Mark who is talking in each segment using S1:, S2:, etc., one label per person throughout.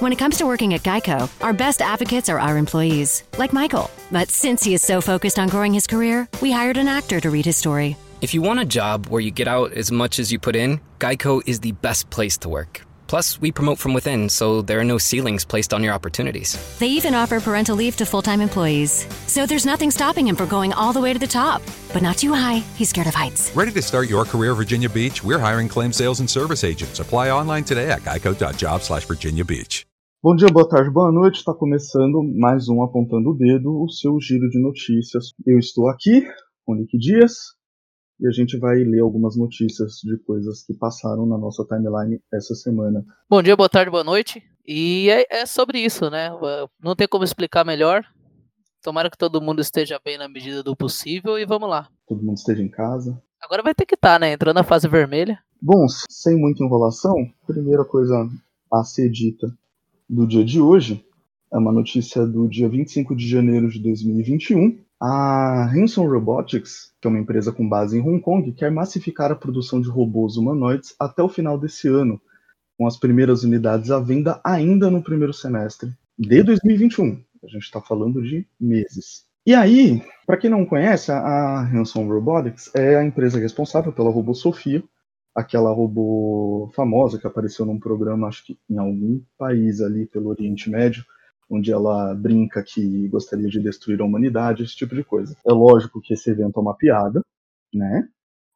S1: When it comes to working at Geico, our best advocates are our employees, like Michael. But since he is so focused on growing his career, we hired an actor to read his story.
S2: If you want a job where you get out as much as you put in, Geico is the best place to work. Plus, we promote from within, so there are no ceilings placed on your opportunities.
S1: They even offer parental leave to full time employees. So there's nothing stopping him from going all the way to the top. But not too high. He's scared of heights.
S3: Ready to start your career Virginia Beach? We're hiring claim sales and service agents. Apply online today at geico.job slash Virginia Beach.
S4: Bom dia, boa tarde, boa noite. Está começando mais um Apontando o Dedo, o seu giro de notícias. Eu estou aqui com o Nick Dias e a gente vai ler algumas notícias de coisas que passaram na nossa timeline essa semana.
S5: Bom dia, boa tarde, boa noite. E é, é sobre isso, né? Não tem como explicar melhor. Tomara que todo mundo esteja bem na medida do possível e vamos lá.
S4: Todo mundo esteja em casa.
S5: Agora vai ter que estar, tá, né? Entrando na fase vermelha.
S4: Bom, sem muita enrolação, primeira coisa a ser dita do dia de hoje é uma notícia do dia 25 de janeiro de 2021. A Hanson Robotics, que é uma empresa com base em Hong Kong, quer massificar a produção de robôs humanoides até o final desse ano, com as primeiras unidades à venda ainda no primeiro semestre de 2021. A gente está falando de meses. E aí, para quem não conhece, a Hanson Robotics é a empresa responsável pela robô Sofia, aquela robô famosa que apareceu num programa, acho que em algum país ali pelo Oriente Médio, onde ela brinca que gostaria de destruir a humanidade, esse tipo de coisa. É lógico que esse evento é uma piada, né?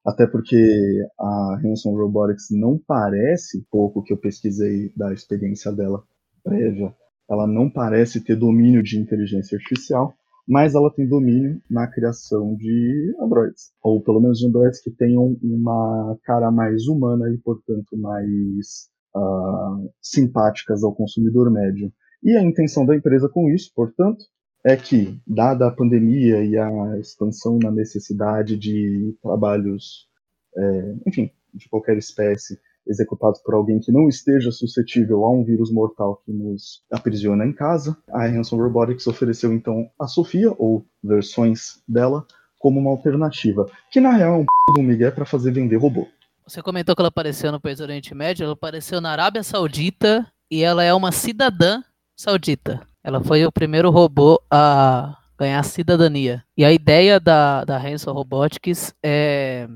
S4: Até porque a Hanson Robotics não parece, pouco que eu pesquisei da experiência dela prévia, ela não parece ter domínio de inteligência artificial, mas ela tem domínio na criação de androids, ou pelo menos de androids que tenham uma cara mais humana e, portanto, mais uh, simpáticas ao consumidor médio. E a intenção da empresa com isso, portanto, é que, dada a pandemia e a expansão na necessidade de trabalhos, é, enfim, de qualquer espécie, executados por alguém que não esteja suscetível a um vírus mortal que nos aprisiona em casa. A Hanson Robotics ofereceu então a Sofia, ou versões dela, como uma alternativa, que na real é um p do Miguel para fazer vender robô.
S5: Você comentou que ela apareceu no país do Oriente Médio, ela apareceu na Arábia Saudita e ela é uma cidadã saudita. Ela foi o primeiro robô a ganhar cidadania. E a ideia da, da Hanson Robotics é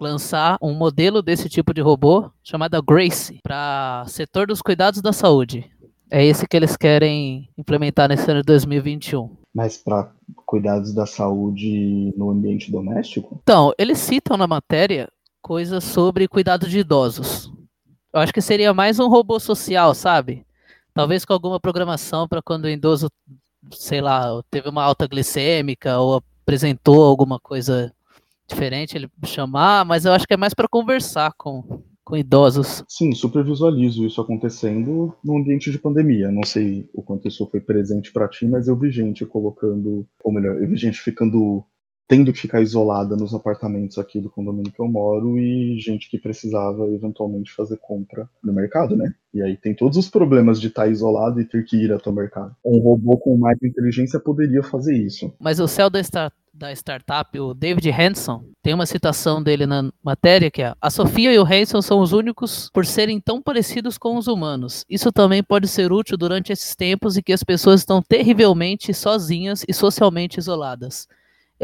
S5: lançar um modelo desse tipo de robô chamada Grace para setor dos cuidados da saúde. É esse que eles querem implementar nesse ano de 2021.
S4: Mas para cuidados da saúde no ambiente doméstico?
S5: Então, eles citam na matéria coisas sobre cuidado de idosos. Eu acho que seria mais um robô social, sabe? Talvez com alguma programação para quando o idoso, sei lá, teve uma alta glicêmica ou apresentou alguma coisa diferente ele chamar, mas eu acho que é mais para conversar com, com idosos.
S4: Sim, super visualizo isso acontecendo no ambiente de pandemia. Não sei o quanto isso foi presente para ti, mas eu vi gente colocando, ou melhor, eu vi gente ficando tendo que ficar isolada nos apartamentos aqui do condomínio que eu moro e gente que precisava eventualmente fazer compra no mercado, né? E aí tem todos os problemas de estar isolado e ter que ir até o mercado. Um robô com mais inteligência poderia fazer isso.
S5: Mas o céu da, start, da startup, o David Hanson, tem uma citação dele na matéria que é: A Sofia e o Hanson são os únicos por serem tão parecidos com os humanos. Isso também pode ser útil durante esses tempos em que as pessoas estão terrivelmente sozinhas e socialmente isoladas.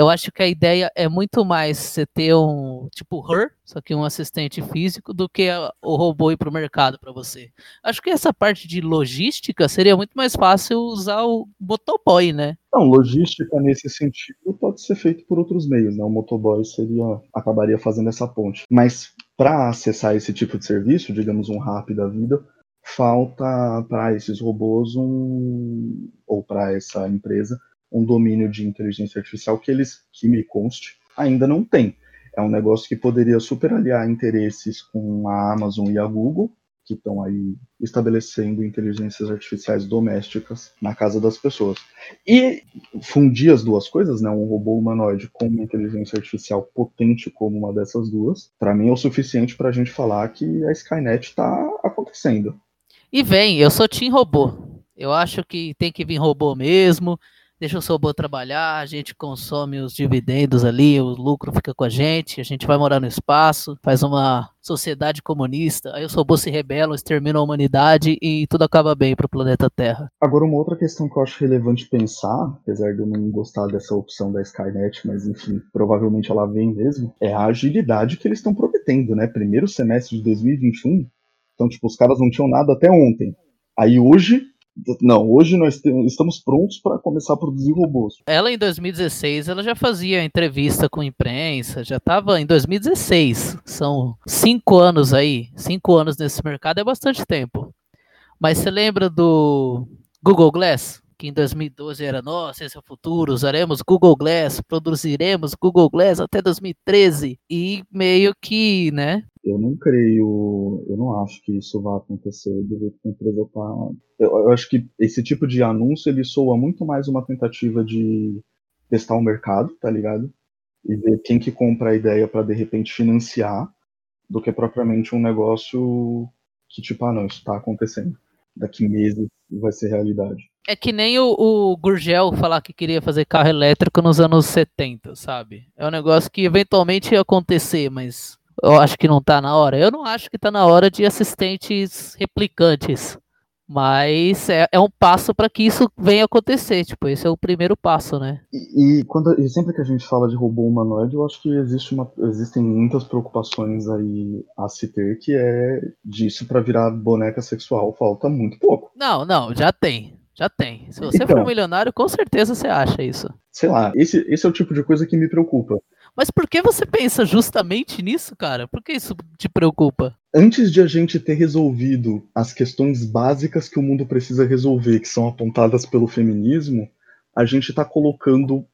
S5: Eu acho que a ideia é muito mais você ter um tipo her, só que um assistente físico, do que o robô ir para o mercado para você. Acho que essa parte de logística seria muito mais fácil usar o motoboy, né?
S4: Não, logística nesse sentido pode ser feito por outros meios, né? O motoboy seria acabaria fazendo essa ponte. Mas para acessar esse tipo de serviço, digamos um rap da vida, falta para esses robôs um ou para essa empresa um domínio de inteligência artificial que eles, que me conste, ainda não têm. É um negócio que poderia super aliar interesses com a Amazon e a Google, que estão aí estabelecendo inteligências artificiais domésticas na casa das pessoas. E fundir as duas coisas, né, um robô humanoide com uma inteligência artificial potente como uma dessas duas, para mim é o suficiente para a gente falar que a Skynet está acontecendo.
S5: E vem, eu sou Team Robô. Eu acho que tem que vir robô mesmo deixa o robô trabalhar, a gente consome os dividendos ali, o lucro fica com a gente, a gente vai morar no espaço, faz uma sociedade comunista, aí os robôs se rebelam, exterminam a humanidade e tudo acaba bem para o planeta Terra.
S4: Agora, uma outra questão que eu acho relevante pensar, apesar de eu não gostar dessa opção da Skynet, mas enfim, provavelmente ela vem mesmo, é a agilidade que eles estão prometendo, né? Primeiro semestre de 2021, então, tipo, os caras não tinham nada até ontem. Aí hoje não, hoje nós estamos prontos para começar a produzir robôs.
S5: Ela em 2016, ela já fazia entrevista com imprensa, já estava em 2016. São cinco anos aí, cinco anos nesse mercado é bastante tempo. Mas você lembra do Google Glass? Que em 2012 era, nossa, esse é o futuro, usaremos Google Glass, produziremos Google Glass até 2013. E meio que, né,
S4: eu não creio, eu não acho que isso vai acontecer que a empresa tá. Eu, eu, acho que esse tipo de anúncio ele soa muito mais uma tentativa de testar o mercado, tá ligado? E ver quem que compra a ideia para de repente financiar, do que propriamente um negócio que tipo, ah não, isso tá acontecendo. Daqui meses vai ser realidade.
S5: É que nem o, o, Gurgel falar que queria fazer carro elétrico nos anos 70, sabe? É um negócio que eventualmente ia acontecer, mas eu acho que não está na hora. Eu não acho que está na hora de assistentes replicantes. Mas é, é um passo para que isso venha acontecer. Tipo, esse é o primeiro passo, né?
S4: E, e, quando, e sempre que a gente fala de robô humanoide, eu acho que existe uma, existem muitas preocupações aí a se ter, que é disso para virar boneca sexual. Falta muito pouco.
S5: Não, não, já tem. Já tem. Se você então, for um milionário, com certeza você acha isso.
S4: Sei lá, esse, esse é o tipo de coisa que me preocupa.
S5: Mas por que você pensa justamente nisso, cara? Por que isso te preocupa?
S4: Antes de a gente ter resolvido as questões básicas que o mundo precisa resolver, que são apontadas pelo feminismo, a gente está colocando,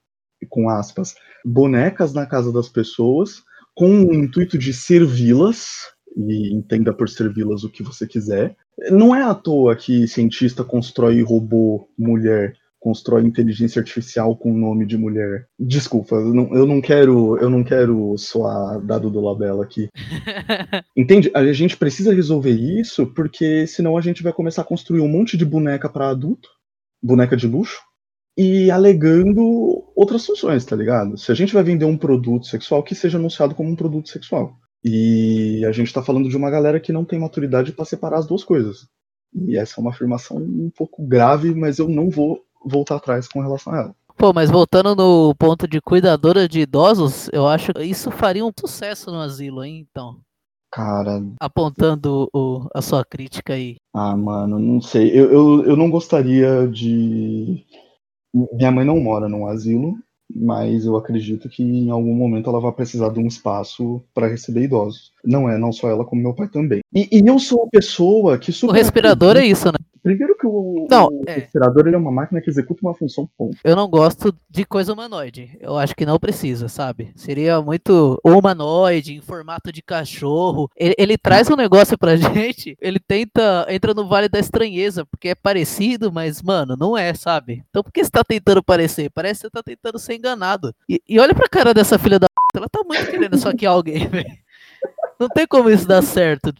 S4: com aspas, bonecas na casa das pessoas com o intuito de servi-las, e entenda por servi-las o que você quiser. Não é à toa que cientista constrói robô mulher constrói inteligência artificial com o nome de mulher. Desculpa, eu não, eu não quero, eu não quero soar dado do labela aqui. Entende? A gente precisa resolver isso porque senão a gente vai começar a construir um monte de boneca para adulto, boneca de luxo, e alegando outras funções, tá ligado? Se a gente vai vender um produto sexual, que seja anunciado como um produto sexual. E a gente tá falando de uma galera que não tem maturidade para separar as duas coisas. E essa é uma afirmação um pouco grave, mas eu não vou voltar atrás com relação a ela.
S5: Pô, mas voltando no ponto de cuidadora de idosos, eu acho que isso faria um sucesso no asilo, hein, então.
S4: Cara.
S5: Apontando o, a sua crítica aí.
S4: Ah, mano, não sei. Eu, eu, eu não gostaria de. Minha mãe não mora num asilo, mas eu acredito que em algum momento ela vai precisar de um espaço para receber idosos. Não é, não só ela, como meu pai também. E, e eu sou uma pessoa que.
S5: O respirador é isso, né?
S4: Primeiro que o, não, o é. respirador ele é uma máquina que executa uma função ponto.
S5: Eu não gosto de coisa humanoide. Eu acho que não precisa, sabe? Seria muito humanoide, em formato de cachorro. Ele, ele traz um negócio pra gente, ele tenta, entra no vale da estranheza, porque é parecido, mas, mano, não é, sabe? Então por que você tá tentando parecer? Parece que você tá tentando ser enganado. E, e olha pra cara dessa filha da ela tá muito querendo só que alguém, velho. Não tem como isso dar certo.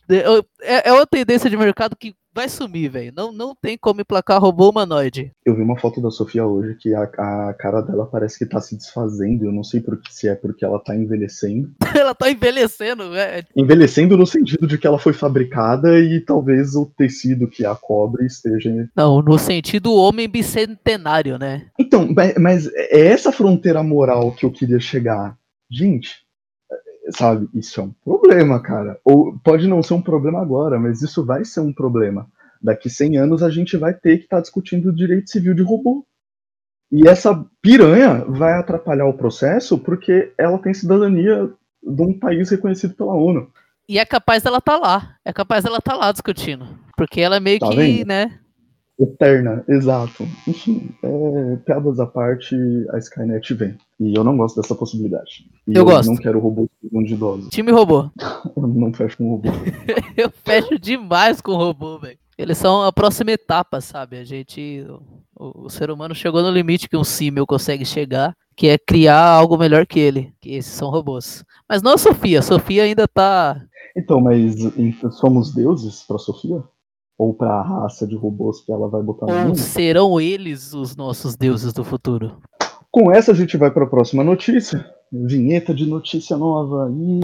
S5: É, é uma tendência de mercado que vai sumir, velho. Não, não tem como emplacar robô humanoide.
S4: Eu vi uma foto da Sofia hoje que a, a cara dela parece que tá se desfazendo. Eu não sei por que, se é porque ela tá envelhecendo.
S5: ela tá envelhecendo, velho.
S4: Envelhecendo no sentido de que ela foi fabricada e talvez o tecido que a cobre esteja.
S5: Não, no sentido homem bicentenário, né?
S4: Então, mas é essa fronteira moral que eu queria chegar. Gente, Sabe? Isso é um problema, cara. Ou pode não ser um problema agora, mas isso vai ser um problema. Daqui 100 anos a gente vai ter que estar tá discutindo o direito civil de robô. E essa piranha vai atrapalhar o processo porque ela tem cidadania de um país reconhecido pela ONU.
S5: E é capaz dela estar tá lá. É capaz dela estar tá lá discutindo. Porque ela é meio tá que, vendo? né?
S4: Eterna, exato. Enfim, é, piadas à parte, a Skynet vem. E eu não gosto dessa possibilidade. E
S5: eu, eu gosto.
S4: não quero robôs de idosos.
S5: Time robô.
S4: eu não fecho com robô.
S5: eu fecho demais com robô, velho. Eles são a próxima etapa, sabe? A gente. O, o, ser humano chegou no limite que um símil consegue chegar, que é criar algo melhor que ele. Que esses são robôs. Mas não a Sofia. A Sofia ainda tá.
S4: Então, mas somos deuses pra Sofia? Ou pra raça de robôs que ela vai botar no
S5: Ou
S4: mundo.
S5: serão eles os nossos deuses do futuro?
S4: Com essa a gente vai pra próxima notícia. Vinheta de notícia nova. E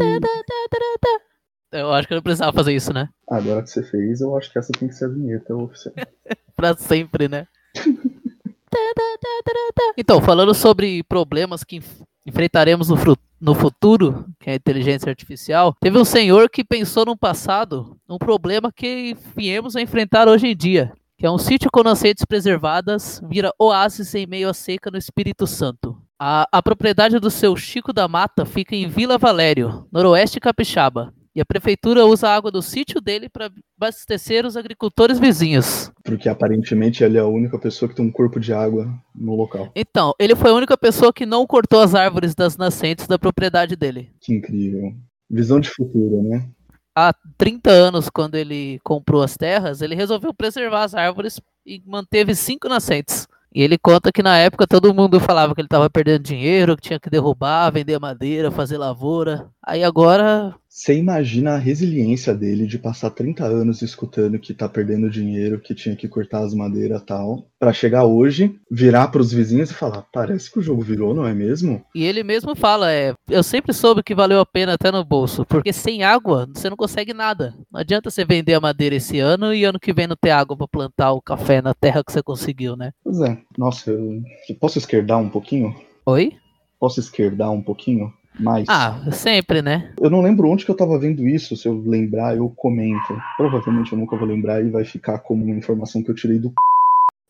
S5: Eu acho que eu não precisava fazer isso, né?
S4: agora que você fez, eu acho que essa tem que ser a vinheta oficial.
S5: Pra sempre, né? então, falando sobre problemas que enfrentaremos no, no futuro, que é a inteligência artificial, teve um senhor que pensou no passado um problema que viemos a enfrentar hoje em dia, que é um sítio com nascentes preservadas vira oásis em meio à seca no Espírito Santo. A, a propriedade do seu Chico da Mata fica em Vila Valério, noroeste capixaba. E a prefeitura usa a água do sítio dele para abastecer os agricultores vizinhos.
S4: Porque aparentemente ele é a única pessoa que tem um corpo de água no local.
S5: Então, ele foi a única pessoa que não cortou as árvores das nascentes da propriedade dele.
S4: Que incrível. Visão de futuro, né?
S5: Há 30 anos, quando ele comprou as terras, ele resolveu preservar as árvores e manteve cinco nascentes. E ele conta que na época todo mundo falava que ele estava perdendo dinheiro, que tinha que derrubar, vender madeira, fazer lavoura. Aí agora
S4: Você imagina a resiliência dele de passar 30 anos escutando que tá perdendo dinheiro, que tinha que cortar as madeiras e tal, pra chegar hoje, virar pros vizinhos e falar: parece que o jogo virou, não é mesmo?
S5: E ele mesmo fala, é, eu sempre soube que valeu a pena até no bolso, porque sem água você não consegue nada. Não adianta você vender a madeira esse ano e ano que vem não ter água pra plantar o café na terra que você conseguiu, né?
S4: Pois é. Nossa, eu posso esquerdar um pouquinho?
S5: Oi?
S4: Posso esquerdar um pouquinho? Mais?
S5: Ah, sempre, né?
S4: Eu não lembro onde que eu tava vendo isso. Se eu lembrar, eu comento. Provavelmente eu nunca vou lembrar e vai ficar como uma informação que eu tirei do c...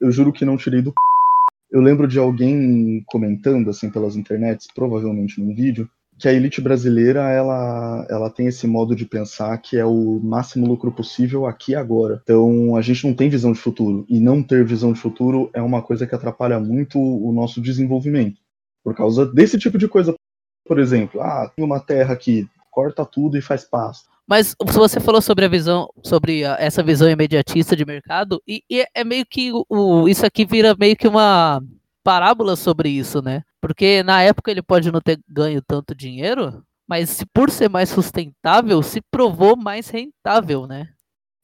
S4: Eu juro que não tirei do c... Eu lembro de alguém comentando, assim, pelas internets, provavelmente num vídeo, que a elite brasileira, ela, ela tem esse modo de pensar que é o máximo lucro possível aqui e agora. Então, a gente não tem visão de futuro. E não ter visão de futuro é uma coisa que atrapalha muito o nosso desenvolvimento. Por causa desse tipo de coisa. Por exemplo, ah, tem uma terra aqui, corta tudo e faz pasto.
S5: Mas você falou sobre a visão, sobre essa visão imediatista de mercado, e, e é meio que o, isso aqui vira meio que uma parábola sobre isso, né? Porque na época ele pode não ter ganho tanto dinheiro, mas se por ser mais sustentável, se provou mais rentável, né?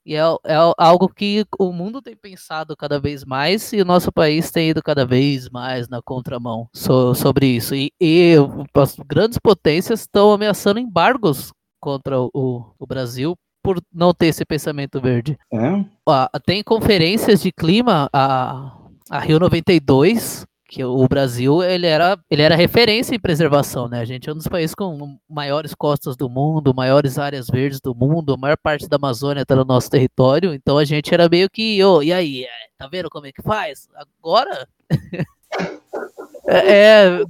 S5: E é, é algo que o mundo tem pensado cada vez mais e o nosso país tem ido cada vez mais na contramão so- sobre isso. E, e as grandes potências estão ameaçando embargos contra o, o Brasil por não ter esse pensamento verde.
S4: É?
S5: Ah, tem conferências de clima, a, a Rio 92, que o Brasil ele era, ele era referência em preservação, né? A gente é um dos países com maiores costas do mundo, maiores áreas verdes do mundo, a maior parte da Amazônia está no nosso território, então a gente era meio que, ô, e aí, é, tá vendo como é que faz? Agora? é,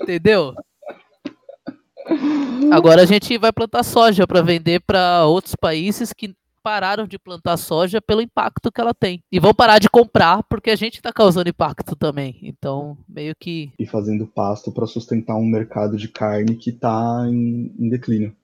S5: entendeu? Agora a gente vai plantar soja para vender para outros países que pararam de plantar soja pelo impacto que ela tem. E vão parar de comprar porque a gente está causando impacto também. Então, meio que.
S4: E fazendo pasto para sustentar um mercado de carne que tá em, em declínio.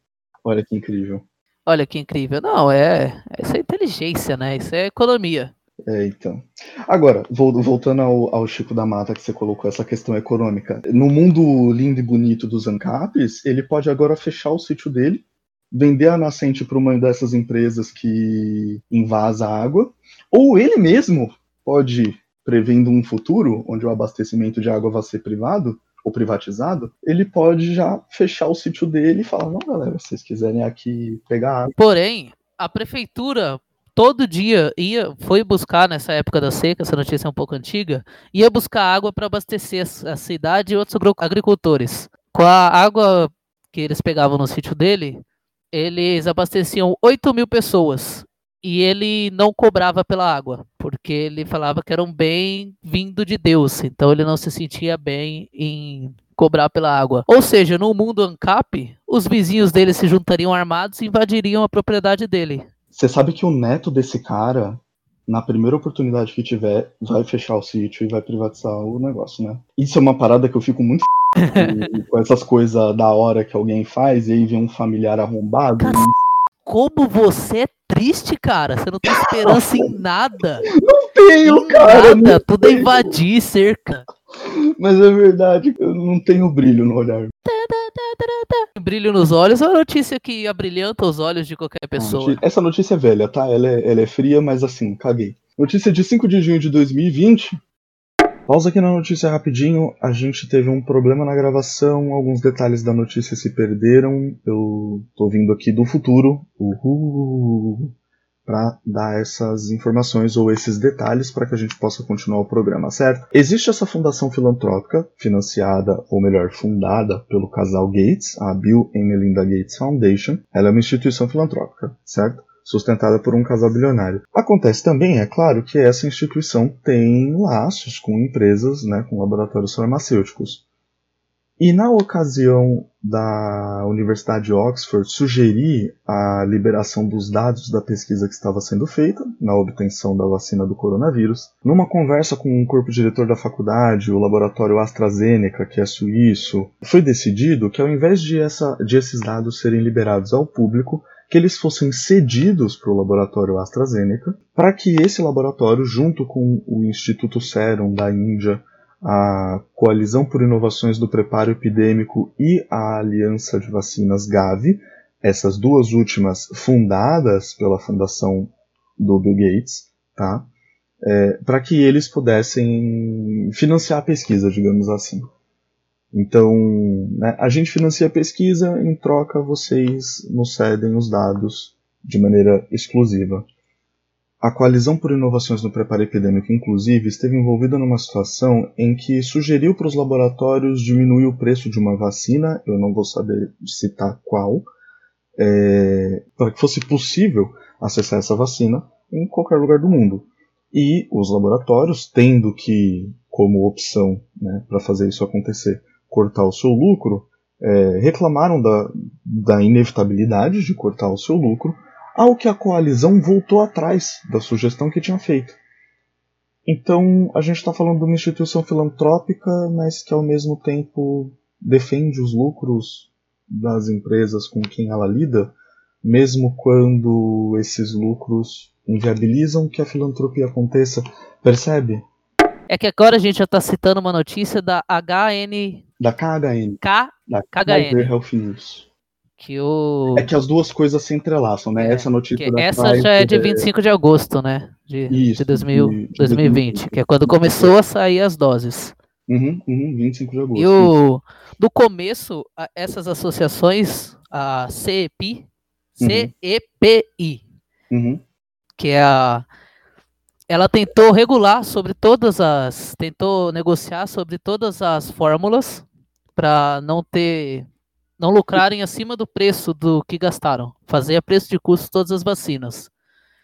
S4: Olha que incrível.
S5: Olha que incrível. Não, é. Isso é inteligência, né? Isso é economia.
S4: É, então. Agora, vol- voltando ao, ao Chico da Mata que você colocou essa questão econômica. No mundo lindo e bonito dos ANCAPs, ele pode agora fechar o sítio dele, vender a nascente para uma dessas empresas que invasa a água, ou ele mesmo pode, prevendo um futuro onde o abastecimento de água vai ser privado ou privatizado, ele pode já fechar o sítio dele e falar: não, galera, se vocês quiserem aqui pegar água.
S5: Porém, a prefeitura todo dia ia, foi buscar nessa época da seca, essa notícia é um pouco antiga, ia buscar água para abastecer a cidade e outros agricultores. Com a água que eles pegavam no sítio dele, eles abasteciam 8 mil pessoas. E ele não cobrava pela água, porque ele falava que era um bem vindo de Deus. Então ele não se sentia bem em cobrar pela água. Ou seja, no mundo ANCAP, os vizinhos dele se juntariam armados e invadiriam a propriedade dele.
S4: Você sabe que o neto desse cara, na primeira oportunidade que tiver, vai fechar o sítio e vai privatizar o negócio, né? Isso é uma parada que eu fico muito f... com essas coisas da hora que alguém faz e aí vem um familiar arrombado.
S5: Cara, Como você é triste, cara. Você não tem esperança em nada.
S4: Não tenho,
S5: Em
S4: cara.
S5: nada. Tudo é
S4: tenho.
S5: invadir cerca.
S4: Mas é verdade, eu não tenho brilho no olhar.
S5: Brilho nos olhos é uma notícia que abrilhanta os olhos de qualquer pessoa.
S4: Essa notícia é velha, tá? Ela é, ela é fria, mas assim, caguei. Notícia de 5 de junho de 2020. Pausa aqui na notícia rapidinho. A gente teve um problema na gravação, alguns detalhes da notícia se perderam. Eu tô vindo aqui do futuro. Uhul! para dar essas informações ou esses detalhes para que a gente possa continuar o programa, certo? Existe essa fundação filantrópica, financiada, ou melhor, fundada pelo casal Gates, a Bill and Melinda Gates Foundation. Ela é uma instituição filantrópica, certo? Sustentada por um casal bilionário. Acontece também, é claro, que essa instituição tem laços com empresas, né, com laboratórios farmacêuticos. E na ocasião da Universidade de Oxford sugerir a liberação dos dados da pesquisa que estava sendo feita na obtenção da vacina do coronavírus, numa conversa com o corpo diretor da faculdade, o laboratório AstraZeneca, que é suíço, foi decidido que ao invés de, essa, de esses dados serem liberados ao público, que eles fossem cedidos para o laboratório AstraZeneca, para que esse laboratório, junto com o Instituto Serum da Índia, a Coalizão por Inovações do Preparo Epidêmico e a Aliança de Vacinas Gavi, essas duas últimas fundadas pela fundação do Bill Gates, tá? É, para que eles pudessem financiar a pesquisa, digamos assim. Então, né, a gente financia a pesquisa, em troca vocês nos cedem os dados de maneira exclusiva. A Coalizão por Inovações no Preparo Epidêmico, inclusive, esteve envolvida numa situação em que sugeriu para os laboratórios diminuir o preço de uma vacina, eu não vou saber citar qual, é, para que fosse possível acessar essa vacina em qualquer lugar do mundo. E os laboratórios, tendo que, como opção né, para fazer isso acontecer, cortar o seu lucro, é, reclamaram da, da inevitabilidade de cortar o seu lucro ao que a coalizão voltou atrás da sugestão que tinha feito. Então, a gente está falando de uma instituição filantrópica, mas que ao mesmo tempo defende os lucros das empresas com quem ela lida, mesmo quando esses lucros inviabilizam que a filantropia aconteça. Percebe?
S5: É que agora a gente já está citando uma notícia da HN.
S4: Da KHN.
S5: K...
S4: Da
S5: KHN.
S4: Health News.
S5: Que o...
S4: É que as duas coisas se entrelaçam, né?
S5: É,
S4: essa notícia da
S5: Essa
S4: Pfizer
S5: já é de 25 de agosto, né? De,
S4: Isso,
S5: de, 2000,
S4: de- de
S5: 2020, que é quando começou a sair as doses.
S4: Uhum, uhum, 25 de agosto.
S5: E o, do começo, essas associações, a CEPI, CEPI,
S4: Uhum,
S5: que é a. Ela tentou regular sobre todas as. Tentou negociar sobre todas as fórmulas para não ter. Não lucrarem acima do preço do que gastaram. Fazer a preço de custo todas as vacinas.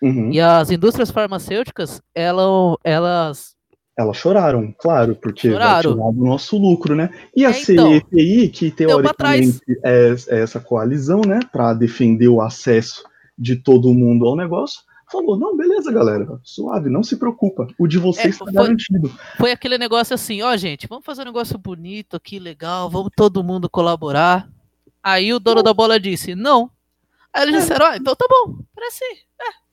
S4: uhum.
S5: E as indústrias farmacêuticas, ela, elas.
S4: Elas choraram, claro, porque
S5: Choraram.
S4: vai do nosso lucro, né? E a
S5: É, então.
S4: CEPI, que teoricamente é, é essa coalizão, né, para defender o acesso de todo mundo ao negócio, falou: não, beleza, galera, suave, não se preocupa, o de vocês
S5: É,
S4: está
S5: foi-
S4: garantido.
S5: Foi aquele negócio assim, ó, gente, vamos fazer um negócio bonito aqui, legal, vamos todo mundo colaborar. Aí o dono da bola disse, não. Aí eles disseram, ah, então tá bom, parece,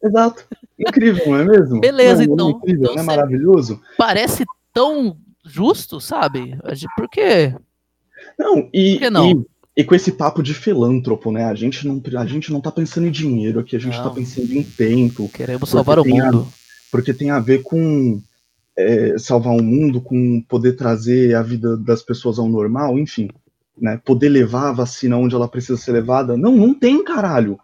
S4: Exato. Incrível, não é mesmo?
S5: Beleza,
S4: Não, não é
S5: então.
S4: incrível,
S5: Então
S4: não é maravilhoso?
S5: parece tão justo, sabe? Por quê?
S4: Não, e,
S5: Por que não?
S4: e, e com esse papo de filântropo, né? A gente não, a gente não tá pensando em dinheiro aqui, a gente
S5: Não.
S4: tá pensando em tempo,
S5: Queremos salvar o
S4: tem a-
S5: mundo.
S4: porque tem a ver com é, salvar o mundo, com poder trazer a vida das pessoas ao normal, enfim, né? Poder levar a vacina onde ela precisa ser levada. Não, não tem caralho.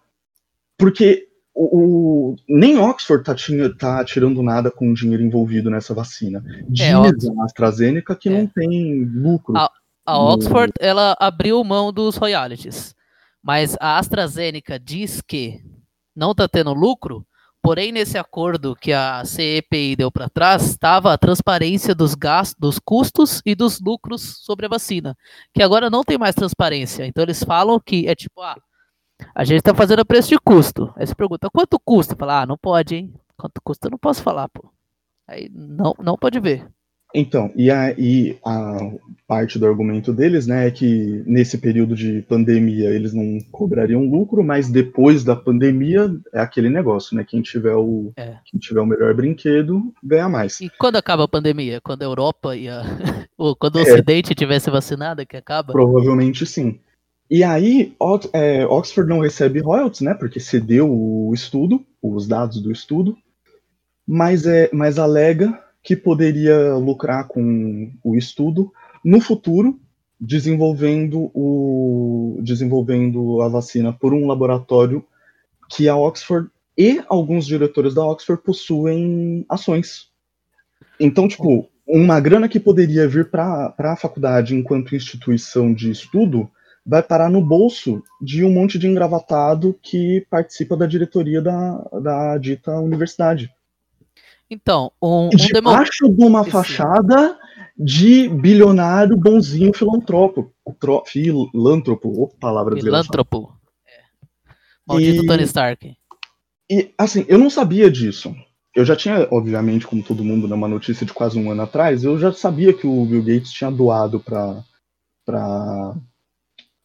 S4: Porque o, o- nem Oxford tá, tá tirando nada com o dinheiro envolvido nessa vacina. Diz
S5: É,
S4: a AstraZeneca que
S5: É.
S4: não tem lucro.
S5: Ah, A
S4: No-
S5: Oxford, ela abriu mão dos royalties. Mas a AstraZeneca diz que não está tendo lucro, porém nesse acordo que a CEPI deu para trás, estava a transparência dos gastos, dos custos e dos lucros sobre a vacina, que agora não tem mais transparência. Então eles falam que é tipo, ah, a gente está fazendo a preço de custo. Aí você pergunta, quanto custa? Fala, ah, não pode, hein? Quanto custa? Eu não posso falar, pô. Aí não, não pode ver.
S4: Então, e a, e a parte do argumento deles, né, é que nesse período de pandemia eles não cobrariam lucro, mas depois da pandemia é aquele negócio, né? Quem tiver o,
S5: É.
S4: quem tiver o melhor brinquedo ganha mais.
S5: E quando acaba a pandemia? Quando a Europa e a... quando o
S4: É.
S5: Ocidente tivesse vacinado, que acaba?
S4: Provavelmente sim. E aí, é, Oxford não recebe royalties, né? Porque cedeu o estudo, os dados do estudo, mas, é, mas alega que poderia lucrar com o estudo no futuro, desenvolvendo, o, desenvolvendo a vacina por um laboratório que a Oxford e alguns diretores da Oxford possuem ações. Então, tipo, uma grana que poderia vir para a faculdade enquanto instituição de estudo vai parar no bolso de um monte de engravatado que participa da diretoria da, da dita universidade.
S5: Então, um, um
S4: debaixo de uma fachada de bilionário bonzinho filantropo. Tro, filântropo, opa, palavra
S5: Filântropo. É. Maldito e, Tony Stark.
S4: E, assim, eu não sabia disso. Eu já tinha, obviamente, como todo mundo, numa notícia de quase um ano atrás, eu já sabia que o Bill Gates tinha doado para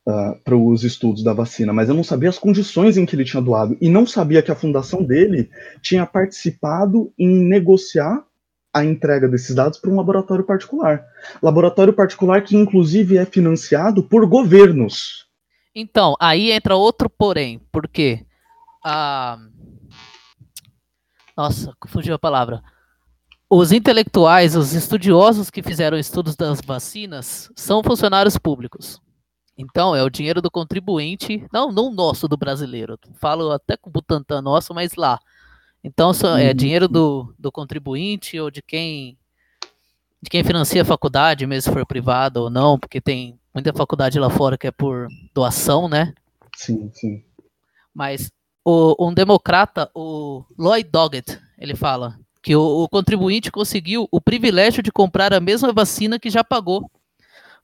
S4: uh, para os estudos da vacina, mas eu não sabia as condições em que ele tinha doado e não sabia que a fundação dele tinha participado em negociar a entrega desses dados para um laboratório particular. Laboratório particular que, inclusive, é financiado por governos.
S5: Então, aí entra outro porém, porque. Ah... Nossa, fugiu a palavra. Os intelectuais, os estudiosos que fizeram estudos das vacinas são funcionários públicos. Então, é o dinheiro do contribuinte, não, não nosso, do brasileiro. Falo até com o Butantan nosso, mas lá. Então, é uhum. dinheiro do, do contribuinte ou de quem de quem financia a faculdade, mesmo se for privada ou não, porque tem muita faculdade lá fora que é por doação, né?
S4: Sim, sim.
S5: Mas o, um democrata, o Lloyd Doggett, ele fala que o, o contribuinte conseguiu o privilégio de comprar a mesma vacina que já pagou.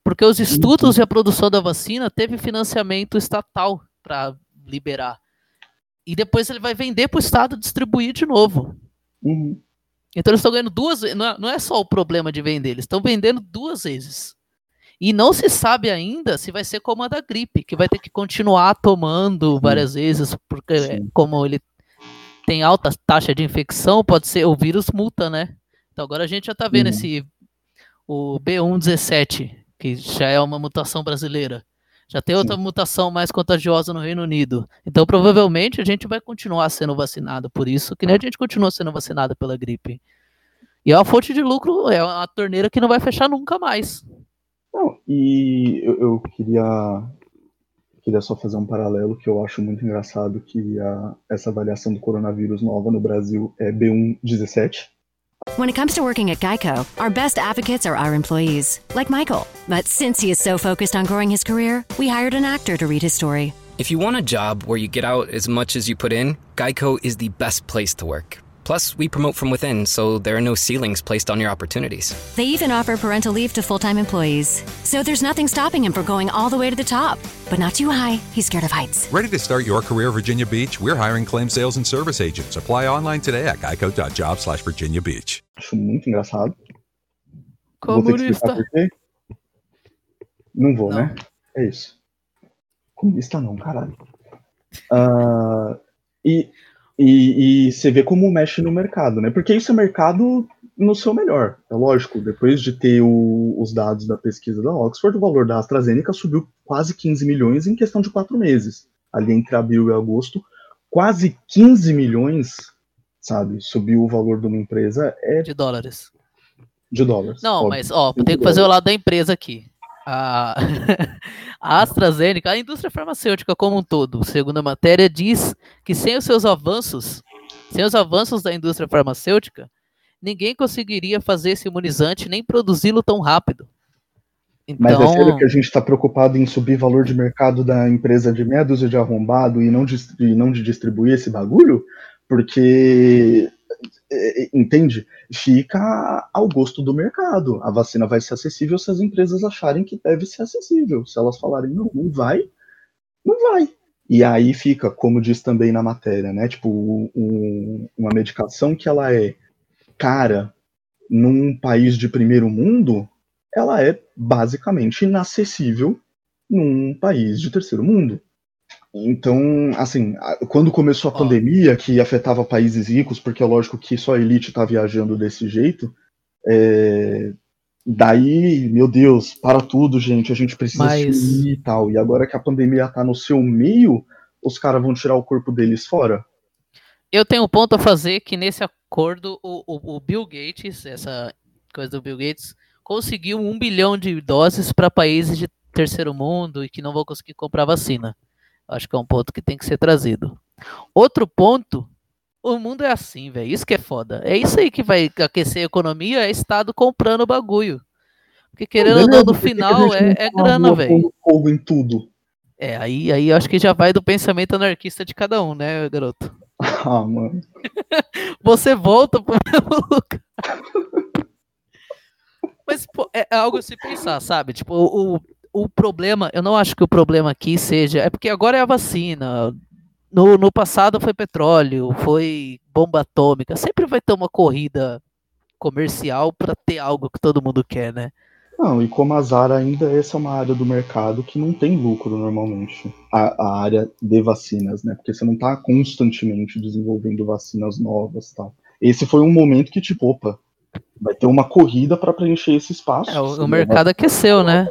S5: Porque os estudos e a produção da vacina teve financiamento estatal para liberar. E depois ele vai vender para o Estado distribuir de novo.
S4: Uhum.
S5: Então eles estão ganhando duas vezes. Não é só o problema de vender, eles estão vendendo duas vezes. E não se sabe ainda se vai ser como a da gripe, que vai ter que continuar tomando várias vezes, porque Sim. como ele tem alta taxa de infecção, pode ser o vírus multa, né? Então agora a gente já está vendo uhum. esse o B117 que já é uma mutação brasileira. Já tem outra Sim. mutação mais contagiosa no Reino Unido. Então, provavelmente, a gente vai continuar sendo vacinado por isso, que nem a gente continua sendo vacinado pela gripe. E é uma fonte de lucro, é uma torneira que não vai fechar nunca mais.
S4: Não, e eu, eu queria, queria só fazer um paralelo que eu acho muito engraçado, que a, essa variação do coronavírus nova no Brasil é B117.
S1: When it comes to working at Geico, our best advocates are our employees, like Michael. But since he is so focused on growing his career, we hired an actor to read his story.
S2: If you want a job where you get out as much as you put in, Geico is the best place to work. Plus, we promote from within, so there are no ceilings placed on your opportunities.
S1: They even offer parental leave to full time employees. So there's nothing stopping him from going all the way to the top. But not too high. He's scared of heights.
S3: Ready to start your career, Virginia Beach? We're hiring claim sales and service agents. Apply online today at geico.job slash Virginia Beach.
S4: Acho muito engraçado.
S5: Comunista.
S4: Não vou, não. né? É isso. Comunista não, caralho. Uh, e e, e, você vê como mexe no mercado, né? Porque isso é mercado no seu melhor. É lógico, depois de ter o, os dados da pesquisa da Oxford, o valor da AstraZeneca subiu quase 15 milhões em questão de quatro meses. Ali entre abril e agosto, quase 15 milhões, sabe? Subiu o valor de uma empresa. É...
S5: De dólares.
S4: De dólares.
S5: Não, óbvio. mas ó, tem que fazer o lado da empresa aqui. A, a AstraZeneca, a indústria farmacêutica como um todo, segundo a matéria, diz que sem os seus avanços, sem os avanços da indústria farmacêutica, ninguém conseguiria fazer esse imunizante nem produzi-lo tão rápido.
S4: Então... Mas é então sério que a gente está preocupado em subir valor de mercado da empresa de meia dúzia de arrombado e não de, e não de distribuir esse bagulho? Porque entende? Fica ao gosto do mercado. A vacina vai ser acessível se as empresas acharem que deve ser acessível. Se elas falarem não, não vai, não vai. E aí fica, como diz também na matéria, né? Tipo, um, uma medicação que ela é cara num país de primeiro mundo, ela é basicamente inacessível num país de terceiro mundo. Então, assim, quando começou a pandemia, que afetava países ricos, porque é lógico que só a elite está viajando desse jeito, é, Daí, meu Deus, para tudo, gente, a gente precisa
S5: Mas-
S4: se e tal. E agora que a pandemia tá no seu meio, os caras vão tirar o corpo deles fora?
S5: Eu tenho um ponto a fazer que nesse acordo o, o- o Bill Gates, essa coisa do Bill Gates, conseguiu um bilhão de doses para países de terceiro mundo e que não vão conseguir comprar vacina. Acho que é um ponto que tem que ser trazido. Outro ponto, o mundo é assim, velho. Isso que é foda. É isso aí que vai aquecer a economia, é Estado comprando o bagulho. Porque querendo ou não, no final é, é
S4: na
S5: grana, velho.
S4: fogo em tudo.
S5: É, aí, aí acho que já vai do pensamento anarquista de cada um, né, garoto?
S4: Ah, mano.
S5: Você volta pro mesmo lugar. Mas pô, é é algo a se pensar, sabe? Tipo, o, o, problema, eu não acho que o problema aqui seja. É porque agora é a vacina. No, no passado foi petróleo, foi bomba atômica. Sempre vai ter uma corrida comercial para ter algo que todo mundo quer, né?
S4: Não, e como azar ainda, essa é uma área do mercado que não tem lucro normalmente. A, a área de vacinas, né? Porque você não tá constantemente desenvolvendo vacinas novas e tal. Esse foi um momento que, tipo, opa, vai ter uma corrida para preencher esse espaço.
S5: É, o, o mercado aqueceu, né?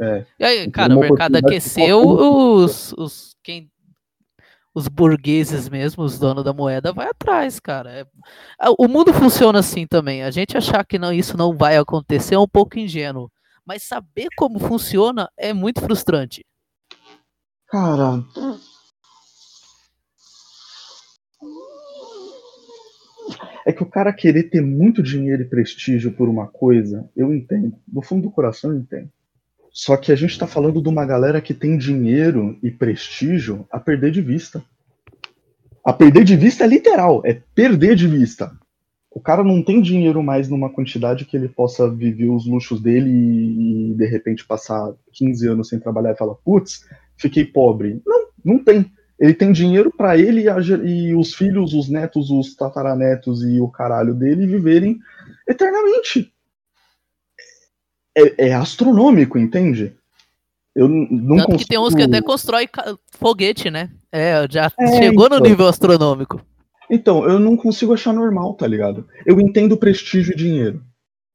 S4: É.
S5: E aí,
S4: Tem
S5: cara, o mercado aqueceu,
S4: que
S5: os, os, quem, os burgueses mesmo, os donos da moeda, vai atrás, cara. É- o mundo funciona assim também. A gente achar que não, isso não vai acontecer é um pouco ingênuo. Mas saber como funciona é muito frustrante.
S4: Cara. É que o cara querer ter muito dinheiro e prestígio por uma coisa, eu entendo. Do fundo do coração eu entendo. Só que a gente tá falando de uma galera que tem dinheiro e prestígio a perder de vista. A perder de vista é literal, é perder de vista. O cara não tem dinheiro mais numa quantidade que ele possa viver os luxos dele e, de repente passar 15 anos sem trabalhar e falar, putz, fiquei pobre. Não, não tem. Ele tem dinheiro para ele e os filhos, os netos, os tataranetos e o caralho dele viverem eternamente. É, é astronômico, entende? Eu não
S5: Tanto
S4: consigo...
S5: que tem uns que até constrói foguete, né? É, já
S4: É,
S5: chegou no
S4: então.
S5: nível astronômico.
S4: Então, eu não consigo achar normal, tá ligado? Eu entendo prestígio e dinheiro.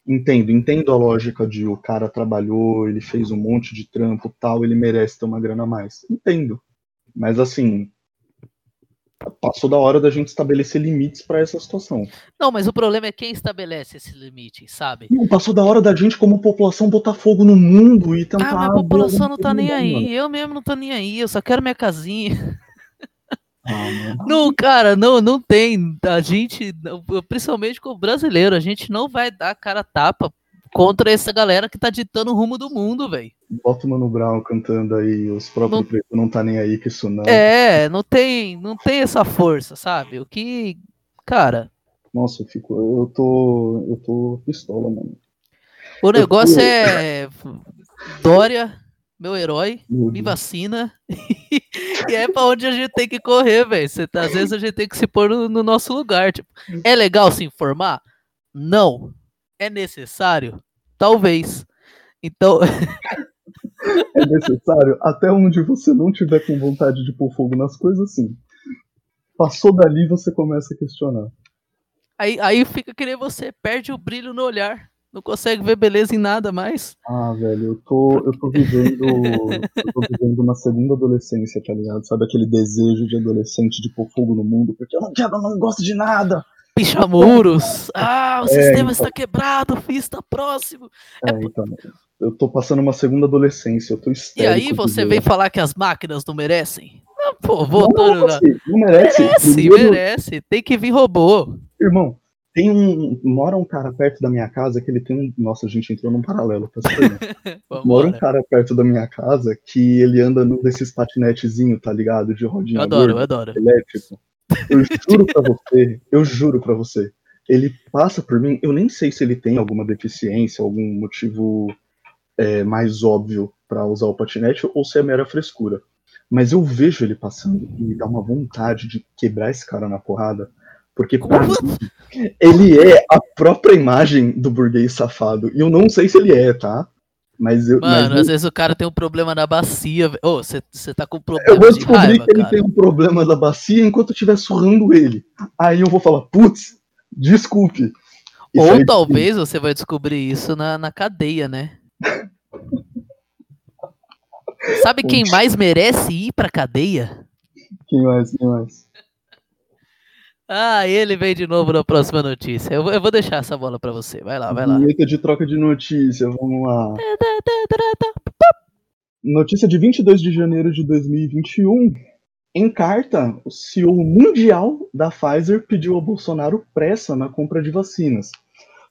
S4: Entendo, entendo a lógica de o cara trabalhou, ele fez um monte de trampo tal, ele merece ter uma grana a mais. Entendo. Mas assim, passou da hora da gente estabelecer limites pra essa situação.
S5: Não, mas o problema é quem estabelece esse limite, sabe?
S4: Não, passou da hora da gente, como população, botar fogo no mundo e tentar.
S5: Ah, mas a população não tá nem
S4: mudar, mano.
S5: aí. Eu mesmo não tô nem aí. Eu só quero minha casinha.
S4: Ah.
S5: Não, cara, não, não tem. A gente, principalmente com o brasileiro, a gente não vai dar cara a tapa contra essa galera que tá ditando o rumo do mundo, velho.
S4: Bota o Mano Brown cantando aí, os próprios
S5: Não-
S4: pretos não tá nem aí que isso não.
S5: É, não tem, não tem essa força, sabe? O que, cara,
S4: Nossa, eu fico. Eu tô. Eu tô pistola, mano.
S5: o negócio
S4: tô-
S5: é Dória, meu herói, me vacina. e é pra onde a gente tem que correr, velho. Tá- Às vezes a gente tem que se pôr no, no nosso lugar. Tipo, é legal se informar? Não. É necessário? Talvez. Então,
S4: É necessário até onde você não tiver com vontade de pôr fogo nas coisas, sim. Passou dali, você começa a questionar.
S5: aí, aí fica que nem você, perde o brilho no olhar. Não consegue ver beleza em nada mais.
S4: Ah, velho, eu tô, eu tô vivendo. eu tô vivendo uma segunda adolescência, tá ligado? Sabe aquele desejo de adolescente de pôr fogo no mundo, porque eu não quero, eu não gosto de nada.
S5: Pichamuros. Ah, o sistema
S4: então.
S5: está quebrado, o fim está próximo.
S4: É, então. Eu tô passando uma segunda adolescência, eu tô
S5: E aí você vem falar que as máquinas não merecem? Ah, pô,
S4: Não,
S5: voltando
S4: não, assim, não merece.
S5: Merece,
S4: Primeiro-
S5: merece. Tem que vir robô.
S4: Irmão, tem um. Mora um cara perto da minha casa que ele tem um. Nossa, a gente entrou num paralelo, perdão. Mora um cara perto da minha casa que ele anda num desses patinetezinho, tá ligado? De rodinha
S5: Eu adoro, eu adoro.
S4: elétrico. Eu juro pra você, eu juro pra você. Ele passa por mim, eu nem sei se ele tem alguma deficiência, algum motivo é, mais óbvio pra usar o patinete ou se é mera frescura. Mas eu vejo ele passando e me dá uma vontade de quebrar esse cara na porrada. Porque pra mim, ele é a própria imagem do burguês safado. E eu não sei se ele é, tá? Mas eu.
S5: Mano,
S4: mas
S5: às vezes o cara tem um problema na bacia. Ô, você você tá com
S4: eu
S5: problema
S4: vou
S5: de
S4: descobrir
S5: raiva,
S4: que ele
S5: cara.
S4: tem um problema da bacia enquanto eu estiver surrando ele. Aí eu vou falar, putz, desculpe. Isso
S5: Ou talvez você vai descobrir isso na, na cadeia, né? Sabe quem mais merece ir pra cadeia?
S4: Quem mais? Quem mais?
S5: Ah, ele vem de novo na próxima notícia. Eu, vou- deixar essa bola pra você. Vai lá, vai lá.
S4: Vinheta de troca de notícia, vamos lá. Notícia de 22 de janeiro de 2021. Em carta, o CEO mundial da Pfizer pediu ao Bolsonaro pressa na compra de vacinas.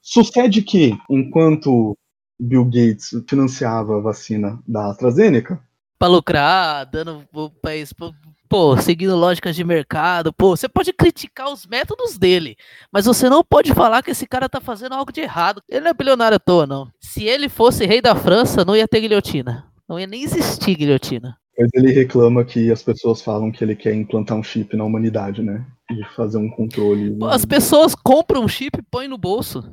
S4: Sucede que, enquanto Bill Gates financiava a vacina da AstraZeneca,
S5: Pra lucrar, dando o país. Pô, pô, seguindo lógicas de mercado. Pô, você pode criticar os métodos dele, mas você não pode falar que esse cara tá fazendo algo de errado. Ele não é bilionário à toa, não. Se ele fosse rei da França, não ia ter guilhotina. Não ia nem existir guilhotina.
S4: mas ele reclama que as pessoas falam que ele quer implantar um chip na humanidade, né? De fazer um controle.
S5: Pô, As pessoas compram um chip e põem no bolso.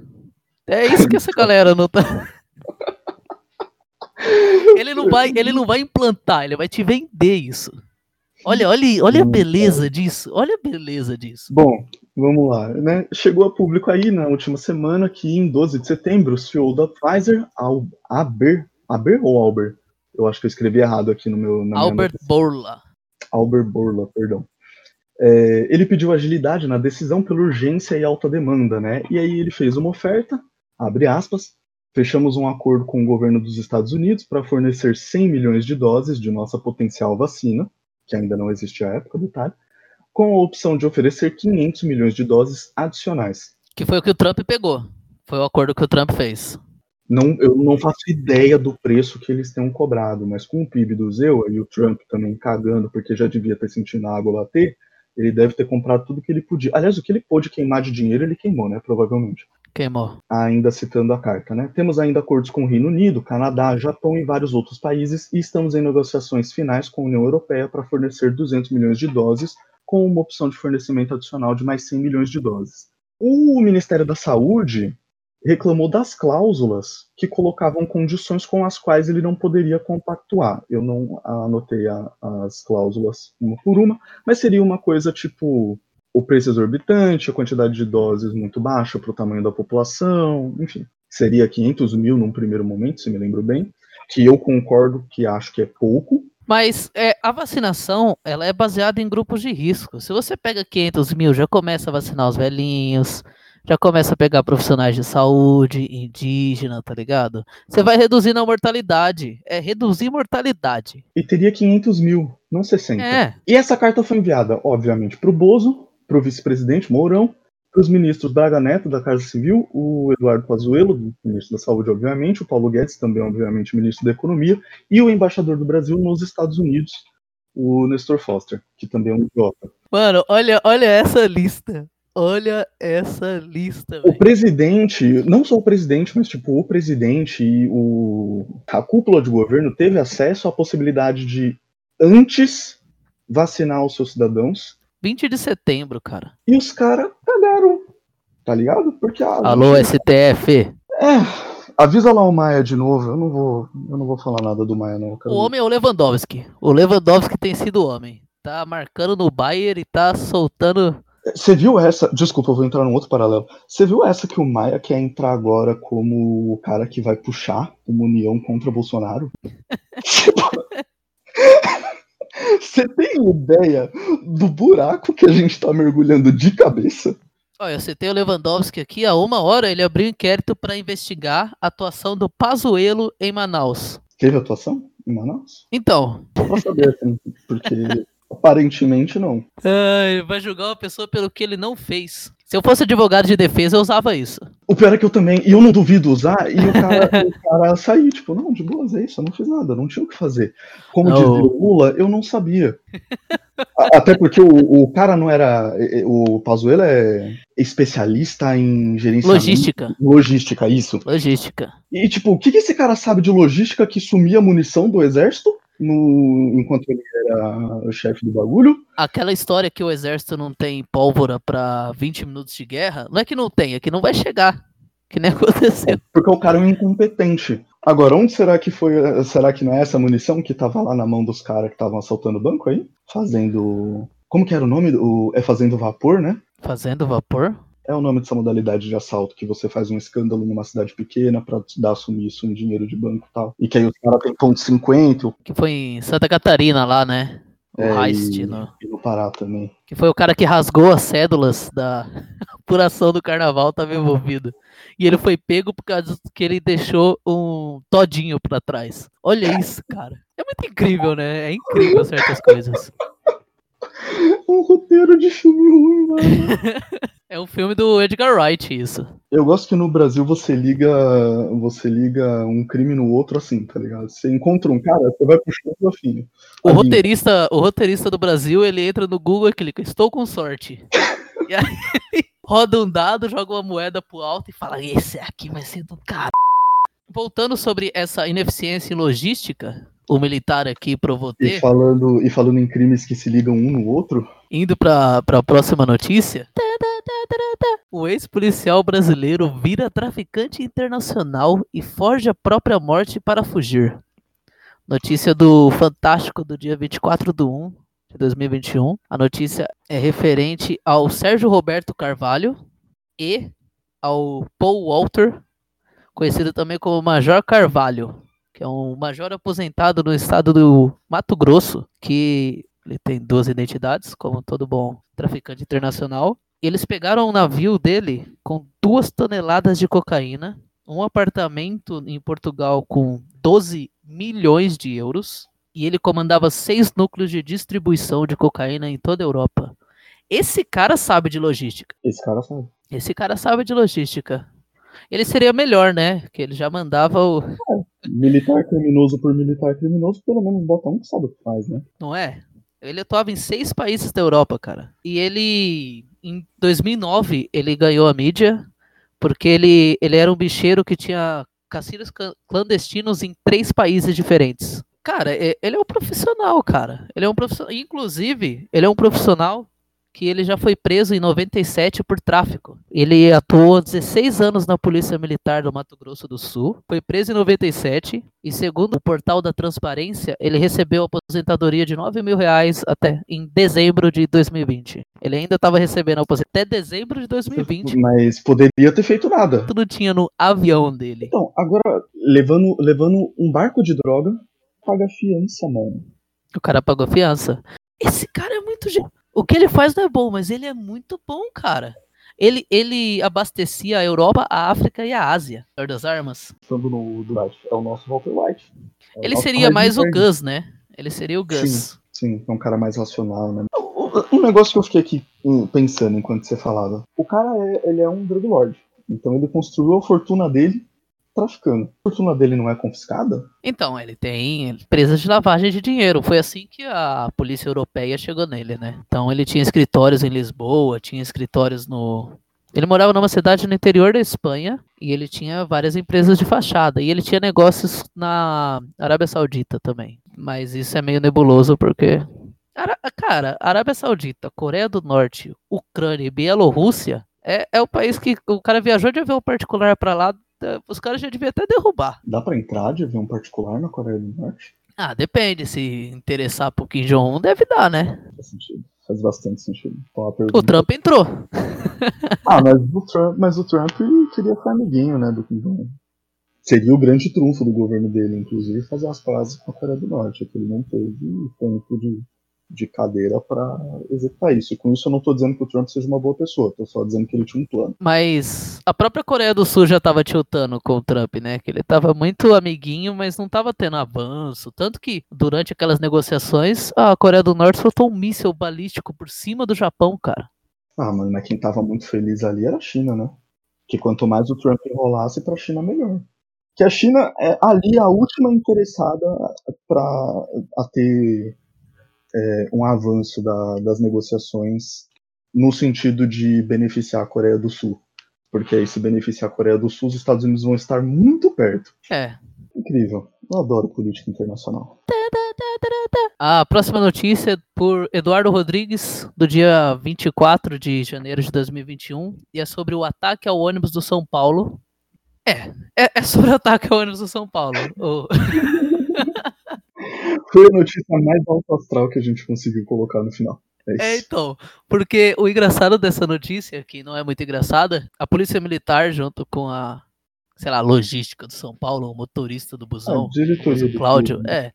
S5: É isso que essa galera não tá. Ele não vai, ele não vai implantar, ele vai te vender isso. Olha, olha, olha a beleza disso. Olha a beleza disso.
S4: Bom, vamos lá. Né? Chegou a público aí na última semana que em 12 de setembro o CEO da Pfizer, Al Aber, Aber ou Albert? Eu acho que eu escrevi errado aqui no meu.
S5: Albert. Borla.
S4: Albert Bourla, perdão. É, ele pediu agilidade na decisão pela urgência e alta demanda, né? E aí ele fez uma oferta, abre aspas, fechamos um acordo com o governo dos Estados Unidos para fornecer 100 milhões de doses de nossa potencial vacina, que ainda não existe à época, detalhe, com a opção de oferecer 500 milhões de doses adicionais.
S5: Que foi o que o Trump pegou. Foi o acordo que o Trump fez.
S4: Não, eu não faço ideia do preço que eles tenham cobrado, mas com o PIB do Zewa e o Trump também cagando, porque já devia ter sentido a água bater, ele deve ter comprado tudo que ele podia. Aliás, o que ele pôde queimar de dinheiro, ele queimou, né? Provavelmente.
S5: Queimou.
S4: Ainda citando a carta, né? Temos ainda acordos com o Reino Unido, Canadá, Japão e vários outros países, e estamos em negociações finais com a União Europeia para fornecer 200 milhões de doses, com uma opção de fornecimento adicional de mais 100 milhões de doses. O Ministério da Saúde reclamou das cláusulas que colocavam condições com as quais ele não poderia compactuar. Eu não anotei a- as cláusulas uma por uma, mas seria uma coisa tipo o preço exorbitante, a quantidade de doses muito baixa para o tamanho da população, enfim. Seria 500 mil num primeiro momento, se me lembro bem, que eu concordo que acho que é pouco.
S5: Mas é, a vacinação, ela é baseada em grupos de risco. Se você pega 500 mil, já começa a vacinar os velhinhos, já começa a pegar profissionais de saúde, indígena, tá ligado? Você vai reduzindo a mortalidade. É reduzir mortalidade.
S4: E teria 500 mil, não 60.
S5: É.
S4: E essa carta foi enviada, obviamente, para o Bozo, para o vice-presidente Mourão, para os ministros Braga Neto, da Casa Civil, o Eduardo Pazuello, ministro da Saúde, obviamente, o Paulo Guedes, também, obviamente, ministro da Economia, e o embaixador do Brasil nos Estados Unidos, o Nestor Foster, que também é um idiota.
S5: Mano, olha, olha essa lista. Olha essa lista,
S4: O
S5: velho.
S4: presidente, não só o presidente, mas tipo o presidente e o, a cúpula de governo teve acesso à possibilidade de antes vacinar os seus cidadãos
S5: 20 de setembro, cara.
S4: e os caras cagaram, tá ligado? Porque ah,
S5: Alô, STF.
S4: é, avisa lá o Maia de novo. Eu não vou, eu não vou falar nada do Maia não. quero-
S5: O homem é o Lewandowski. O Lewandowski tem sido homem. Tá marcando no Bayern e tá soltando.
S4: Você viu essa? Desculpa, eu vou entrar num outro paralelo. Você viu essa que o Maia quer entrar agora como o cara que vai puxar uma união contra o Bolsonaro? Você tem ideia do buraco que a gente tá mergulhando de cabeça?
S5: Olha, você tem o Lewandowski aqui, há uma hora ele abriu um inquérito para investigar a atuação do Pazuello em Manaus.
S4: Teve atuação em Manaus?
S5: Então,
S4: Só pra saber, assim, porque aparentemente não.
S5: ai, vai julgar uma pessoa pelo que ele não fez. Se eu fosse advogado de defesa, eu usava isso.
S4: O pior é que eu também, e eu não duvido usar, e o cara, o cara sair, tipo, não, de boas, é isso, eu não fiz nada, não tinha o que fazer. Como
S5: Não.
S4: dizia o Lula, eu não sabia. Até porque o, o cara não era. O Pazuello é especialista em gerenciamento.
S5: Logística.
S4: Logística, isso.
S5: Logística.
S4: E, tipo, o que, que esse cara sabe de logística que sumia munição do exército no, enquanto ele era o chefe do bagulho?
S5: Aquela história que o exército não tem pólvora para 20 minutos de guerra, não é que não tem, é que não vai chegar. Que nem aconteceu.
S4: Porque o cara é um incompetente. Agora, onde será que foi? Será que não é essa munição que tava lá na mão dos caras que estavam assaltando o banco aí? Fazendo. Como que era o nome? O... É fazendo vapor, né?
S5: Fazendo vapor?
S4: É o nome dessa modalidade de assalto, que você faz um escândalo numa cidade pequena pra dar sumiço em dinheiro de banco e tal. E que aí os caras têm ponto 50,
S5: Que foi em Santa Catarina lá, né? O
S4: é,
S5: heist,
S4: e,
S5: no-
S4: e no Pará também.
S5: que foi o cara que rasgou as cédulas da apuração do carnaval, tava envolvido. E ele foi pego por causa que ele deixou um todinho pra trás. Olha isso, cara. É muito incrível, né? É incrível certas coisas.
S4: Um roteiro de filme ruim, mano.
S5: É um filme do Edgar Wright, isso.
S4: Eu gosto que no Brasil você liga você liga um crime no outro assim, tá ligado? Você encontra um cara, você vai puxando o filho.
S5: O roteirista, o roteirista do Brasil, ele entra no Google e clica, estou com sorte. E aí roda um dado, joga uma moeda pro alto e fala, esse aqui vai ser do cara. Voltando sobre essa ineficiência em logística, o militar aqui provou
S4: E
S5: ter,
S4: falando, e falando em crimes que se ligam um no outro,
S5: indo pra, pra próxima notícia. O ex-policial brasileiro vira traficante internacional e forja a própria morte para fugir. Notícia do Fantástico do dia 24 de 1 de 2021. A notícia é referente ao Sérgio Roberto Carvalho e ao Paul Walter, conhecido também como Major Carvalho, que é um major aposentado no estado do Mato Grosso, que ele tem duas identidades, como todo bom traficante internacional. Eles pegaram um navio dele com duas toneladas de cocaína, um apartamento em Portugal com 12 milhões de euros, e ele comandava seis núcleos de distribuição de cocaína em toda a Europa. Esse cara sabe de logística.
S4: esse cara sabe.
S5: Esse cara sabe de logística. Ele seria melhor, né? Que ele já mandava o.
S4: Militar criminoso por militar criminoso, pelo menos bota um que sabe o que faz, né?
S5: Não é? Ele atuava em seis países da Europa, cara. E ele, em 2009, ele ganhou a mídia porque ele, ele era um bicheiro que tinha cassinos clan- clandestinos em três países diferentes. Cara, ele é um profissional, cara. Ele é um profissional. Inclusive, ele é um profissional que ele já foi preso em 97 por tráfico. Ele atuou 16 anos na Polícia Militar do Mato Grosso do Sul, foi preso em 97 e, segundo o portal da Transparência, ele recebeu aposentadoria de 9 mil reais até em dezembro de 2020. Ele ainda estava recebendo aposentadoria até dezembro de 2020.
S4: Mas poderia ter feito nada.
S5: Tudo tinha no avião dele.
S4: Então, agora, levando, levando um barco de droga, paga fiança, mano.
S5: O cara pagou fiança. Esse cara é muito. O que ele faz não é bom, mas ele é muito bom, cara. Ele, ele abastecia a Europa, a África e a Ásia. Senhor das armas.
S4: Pensando no do White, é o nosso Walter White. É
S5: Ele seria mais o. Gus, né? Ele seria o Gus.
S4: Sim, é um cara mais racional, né? Um- Um negócio que eu fiquei aqui hum, pensando enquanto você falava. O cara é, ele é um drug lord. Então ele construiu a fortuna dele traficando. A fortuna dele não é confiscada?
S5: Então, ele tem empresas de lavagem de dinheiro. Foi assim que a polícia europeia chegou nele, né? Então ele tinha escritórios em Lisboa, tinha escritórios no. Ele morava numa cidade no interior da Espanha e ele tinha várias empresas de fachada. E ele tinha negócios na Arábia Saudita também. Mas isso é meio nebuloso porque. Ara- Cara, Arábia Saudita, Coreia do Norte, Ucrânia e Bielorrússia é, é o país que o cara viajou de avião particular pra lá. Eh, Os caras já deviam até derrubar.
S4: Dá pra entrar de avião particular na Coreia do Norte?
S5: Ah, depende. Se interessar pro Kim Jong-un, deve dar, né?
S4: Faz sentido. Faz bastante sentido. Então, pergunta...
S5: O Trump entrou.
S4: Ah, mas o Trump, mas o Trump queria ser amiguinho, né, do Kim Jong-un. Seria o grande trunfo do governo dele, inclusive, fazer as pazes com a Coreia do Norte, é que ele não teve tempo de, de cadeira pra executar isso. E com isso eu não tô dizendo que o Trump seja uma boa pessoa, tô só dizendo que ele tinha um plano.
S5: Mas a própria Coreia do Sul já tava tiltando com o Trump, né? Que ele tava muito amiguinho, mas não tava tendo avanço. Tanto que, durante aquelas negociações, a Coreia do Norte soltou um míssil balístico por cima do Japão, cara.
S4: Ah, mano, mas quem tava muito feliz ali era a China, né? Que quanto mais o Trump enrolasse pra China, melhor. Que a China é ali a última interessada pra a ter é, um avanço da- das negociações no sentido de beneficiar a Coreia do Sul. Porque aí, se beneficiar a Coreia do Sul, os Estados Unidos vão estar muito perto.
S5: É.
S4: Incrível. Eu adoro política internacional.
S5: A próxima notícia é por Eduardo Rodrigues, do dia 24 de janeiro de 2021, e é sobre o ataque ao ônibus do São Paulo. É, é, é sobre o ataque ao ônibus do São Paulo. O-
S4: Foi a notícia mais alto astral que a gente conseguiu colocar no final.
S5: É, então, porque o engraçado dessa notícia, que não é muito engraçada, a polícia militar, junto com a, sei lá, logística do São Paulo, o motorista do busão,
S4: Ah,
S5: o Cláudio, é.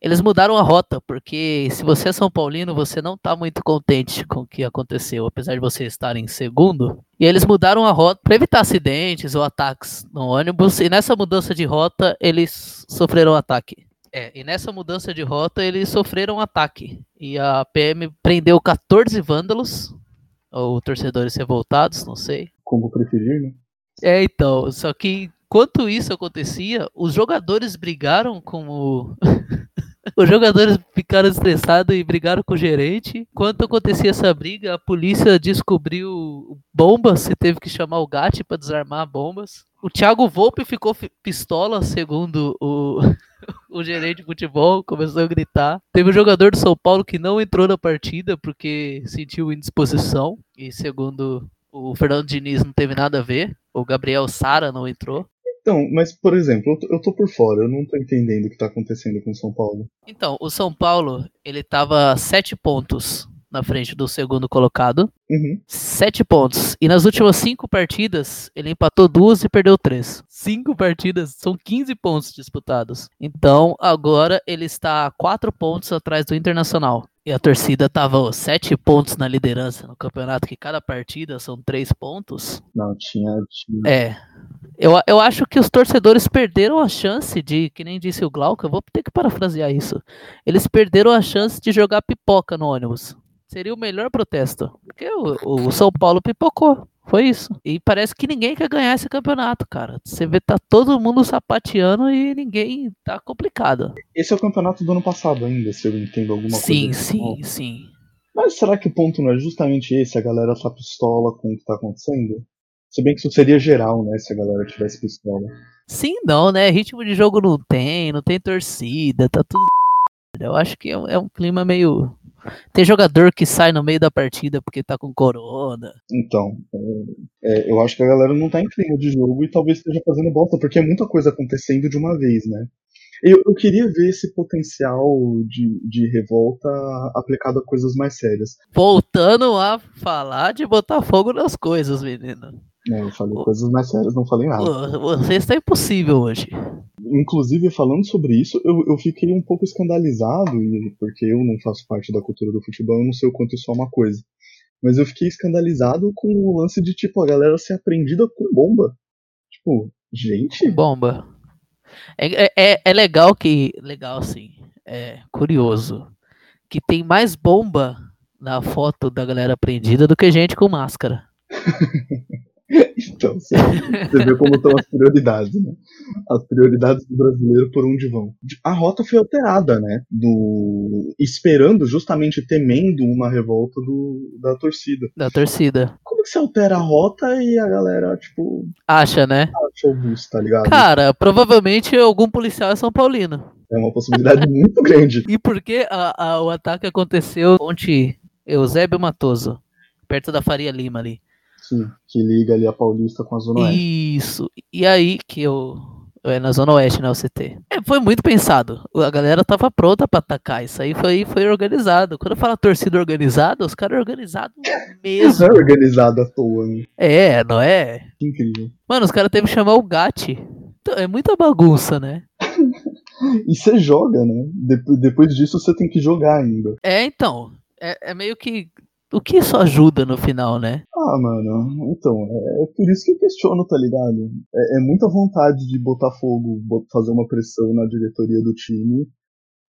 S5: Eles mudaram a rota, porque se você é São Paulino, você não tá muito contente com o que aconteceu, apesar de você estar em segundo. E eles mudaram a rota para evitar acidentes ou ataques no ônibus, e nessa mudança de rota, eles sofreram ataque. É, e nessa mudança de rota, eles sofreram ataque. E a PM prendeu 14 vândalos, ou torcedores revoltados, não sei.
S4: Como preferir, né?
S5: É, então, só que enquanto isso acontecia, os jogadores brigaram com o. os jogadores ficaram estressados e brigaram com o gerente. Enquanto acontecia essa briga, a polícia descobriu bombas e teve que chamar o GAT para desarmar bombas. O Thiago Volpe ficou fi- pistola, segundo o, o gerente de futebol, começou a gritar. Teve um jogador do São Paulo que não entrou na partida porque sentiu indisposição. E segundo o Fernando Diniz não teve nada a ver. O Gabriel Sara não entrou.
S4: Então, mas, por exemplo, eu tô, eu tô por fora, eu não tô entendendo o que tá acontecendo com o São Paulo.
S5: Então, o São Paulo, ele tava sete pontos na frente do segundo colocado.
S4: Uhum.
S5: Sete pontos. E nas últimas cinco partidas, ele empatou duas e perdeu três. Cinco partidas, são 15 pontos disputados. Então, agora ele está a quatro pontos atrás do Internacional. E a torcida tava ó, sete pontos na liderança no campeonato, que cada partida são três pontos.
S4: Não, tinha. tinha...
S5: É. Eu, eu acho que os torcedores perderam a chance de, que nem disse o Glauco, eu vou ter que parafrasear isso. Eles perderam a chance de jogar pipoca no ônibus. Seria o melhor protesto. Porque o, o São Paulo pipocou. Foi isso. E parece que ninguém quer ganhar esse campeonato, cara. Você vê, tá todo mundo sapateando e ninguém tá complicado.
S4: Esse é o campeonato do ano passado ainda, se eu entendo alguma
S5: sim,
S4: coisa.
S5: sim, sim.
S4: Mas será que o ponto não é justamente esse? A galera tá pistola com o que tá acontecendo? Se bem que isso seria geral, né? Se a galera tivesse pistola.
S5: Sim, não, né? Ritmo de jogo não tem, não tem torcida, tá tudo. Eu acho que é um, é um clima meio. Tem jogador que sai no meio da partida porque tá com corona.
S4: Então, é, é, eu acho que a galera não tá em clima de jogo e talvez esteja fazendo bosta, porque é muita coisa acontecendo de uma vez, né? Eu, eu queria ver esse potencial de, de revolta aplicado a coisas mais sérias.
S5: Voltando a falar de botar fogo nas coisas, menino.
S4: Né, eu falei coisas mais sérias, não falei nada.
S5: Você está impossível hoje.
S4: Inclusive, falando sobre isso, eu, eu fiquei um pouco escandalizado, porque eu não faço parte da cultura do futebol, eu não sei o quanto isso é uma coisa. Mas eu fiquei escandalizado com o lance de, tipo, a galera ser apreendida com bomba. Tipo, gente,
S5: Bomba. É, é- é, é legal que. Legal, sim. É curioso. Que tem mais bomba na foto da galera prendida do que gente com máscara.
S4: então, você, você vê como estão as prioridades, né? As prioridades do brasileiro por onde vão. A rota foi alterada, né? Do, esperando, justamente temendo uma revolta do, da torcida.
S5: Da torcida.
S4: Como que você altera a rota e a galera, tipo,
S5: Acha, né?
S4: acha o bus, tá ligado?
S5: Cara, provavelmente algum policial é São Paulino.
S4: É uma possibilidade muito grande.
S5: E por que a- a- o ataque aconteceu onde Eusébio Matoso, perto da Faria Lima ali?
S4: Sim, que liga ali a Paulista com a Zona Oeste.
S5: Isso. E aí que eu. É na Zona Oeste, né? O CT. É, foi muito pensado. A galera tava pronta pra atacar. Isso aí foi, foi organizado. Quando eu falo torcida organizada, os caras organizados mesmo.
S4: Não é organizado à toa, né?
S5: É, não é?
S4: Que incrível.
S5: Mano, os caras teve que chamar o GAT. Então, é muita bagunça, né?
S4: E você joga, né? Depois, depois disso você tem que jogar ainda.
S5: É, então. É, é meio que. O que isso ajuda no final, né?
S4: Ah, mano, então, é, é por isso que eu questiono, tá ligado? É, é muita vontade de botar fogo, fazer uma pressão na diretoria do time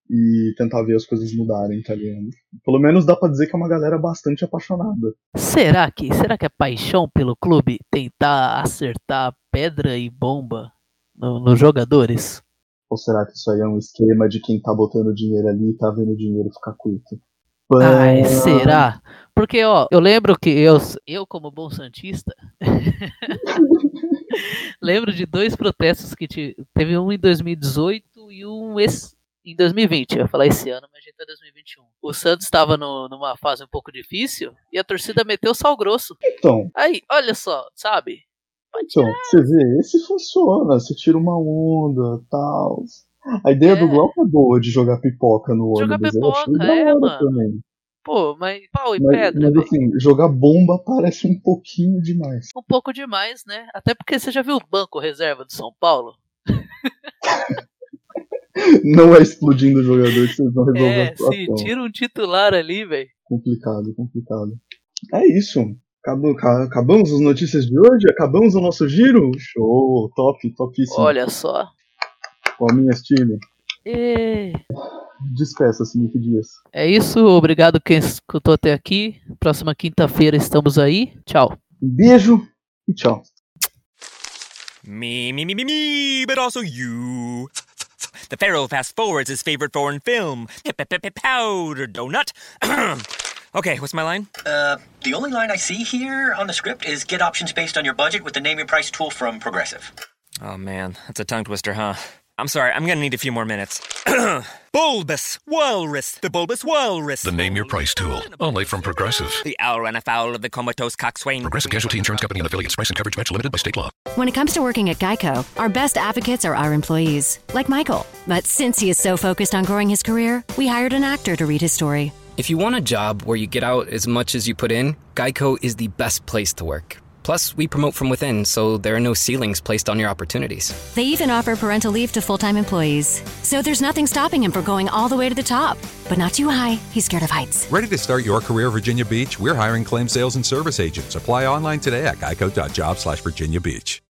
S4: e tentar ver as coisas mudarem, tá ligado? Pelo menos dá pra dizer que é uma galera bastante apaixonada.
S5: Será que, será que é paixão pelo clube tentar acertar pedra e bomba no- nos jogadores?
S4: Ou será que isso aí é um esquema de quem tá botando dinheiro ali e tá vendo o dinheiro ficar curto?
S5: Ai, será? Porque, ó, eu lembro que eu, eu como bom santista, lembro de dois protestos que te- teve um em 2018 e um esse, em 2020. Eu ia falar esse ano, mas a gente tá em 2021. O Santos estava no- numa fase um pouco difícil e a torcida meteu sal grosso.
S4: Então,
S5: Aí, olha só, sabe? Pode
S4: Então, você vê, esse funciona, você tira uma onda tal. A ideia
S5: É.
S4: do Glauco é boa de jogar pipoca no
S5: Jogar
S4: ônibus. eu achei
S5: pipoca,
S4: da
S5: é, mano.
S4: também.
S5: Pô, mas pau e
S4: Mas,
S5: pedra,
S4: mas
S5: velho.
S4: assim, jogar bomba parece um pouquinho demais.
S5: Um pouco demais, né? Até porque você já viu o banco reserva do São Paulo?
S4: Não é explodindo o jogador que vocês vão resolver
S5: É,
S4: a situação.
S5: sim, tira um titular ali, velho.
S4: Complicado, complicado. É isso. Acabamos as notícias de hoje? Acabamos o nosso giro? Show, top, topíssimo.
S5: Olha só.
S4: Palminhas, time.
S5: E...
S4: Despeça-se, Nick Dias.
S5: É isso, obrigado quem escutou até aqui. Próxima quinta-feira estamos aí. Tchau.
S4: Um beijo e tchau.
S6: Me, me, me, me, me, but also you. The Pharaoh fast forwards his favorite foreign film, Powder Donut. okay, what's my line?
S7: Uh, the only line I see here on the script is get options based on your budget with the name your price tool from Progressive.
S6: Oh man, that's a tongue twister, huh? I'm sorry, I'm gonna need a few more minutes. bulbous Walrus, the Bulbous Walrus.
S8: The Name Your Price tool, only from Progressive.
S6: The owl ran afoul of the comatose coxswain.
S8: Progressive Casualty Insurance Company and affiliates. Price and coverage match limited by state law.
S1: When it comes to working at Geico, our best advocates are our employees, like Michael. But since he is so focused on growing his career, we hired an actor to read his story.
S2: If you want a job where you get out as much as you put in, Geico is the best place to work. Plus, we promote from within, so there are no ceilings placed on your opportunities.
S1: They even offer parental leave to full time employees. So there's nothing stopping him from going all the way to the top. But not too high, he's scared of heights.
S3: Ready to start your career, Virginia Beach? We're hiring claim sales and service agents. Apply online today at geico.job slash Virginia Beach.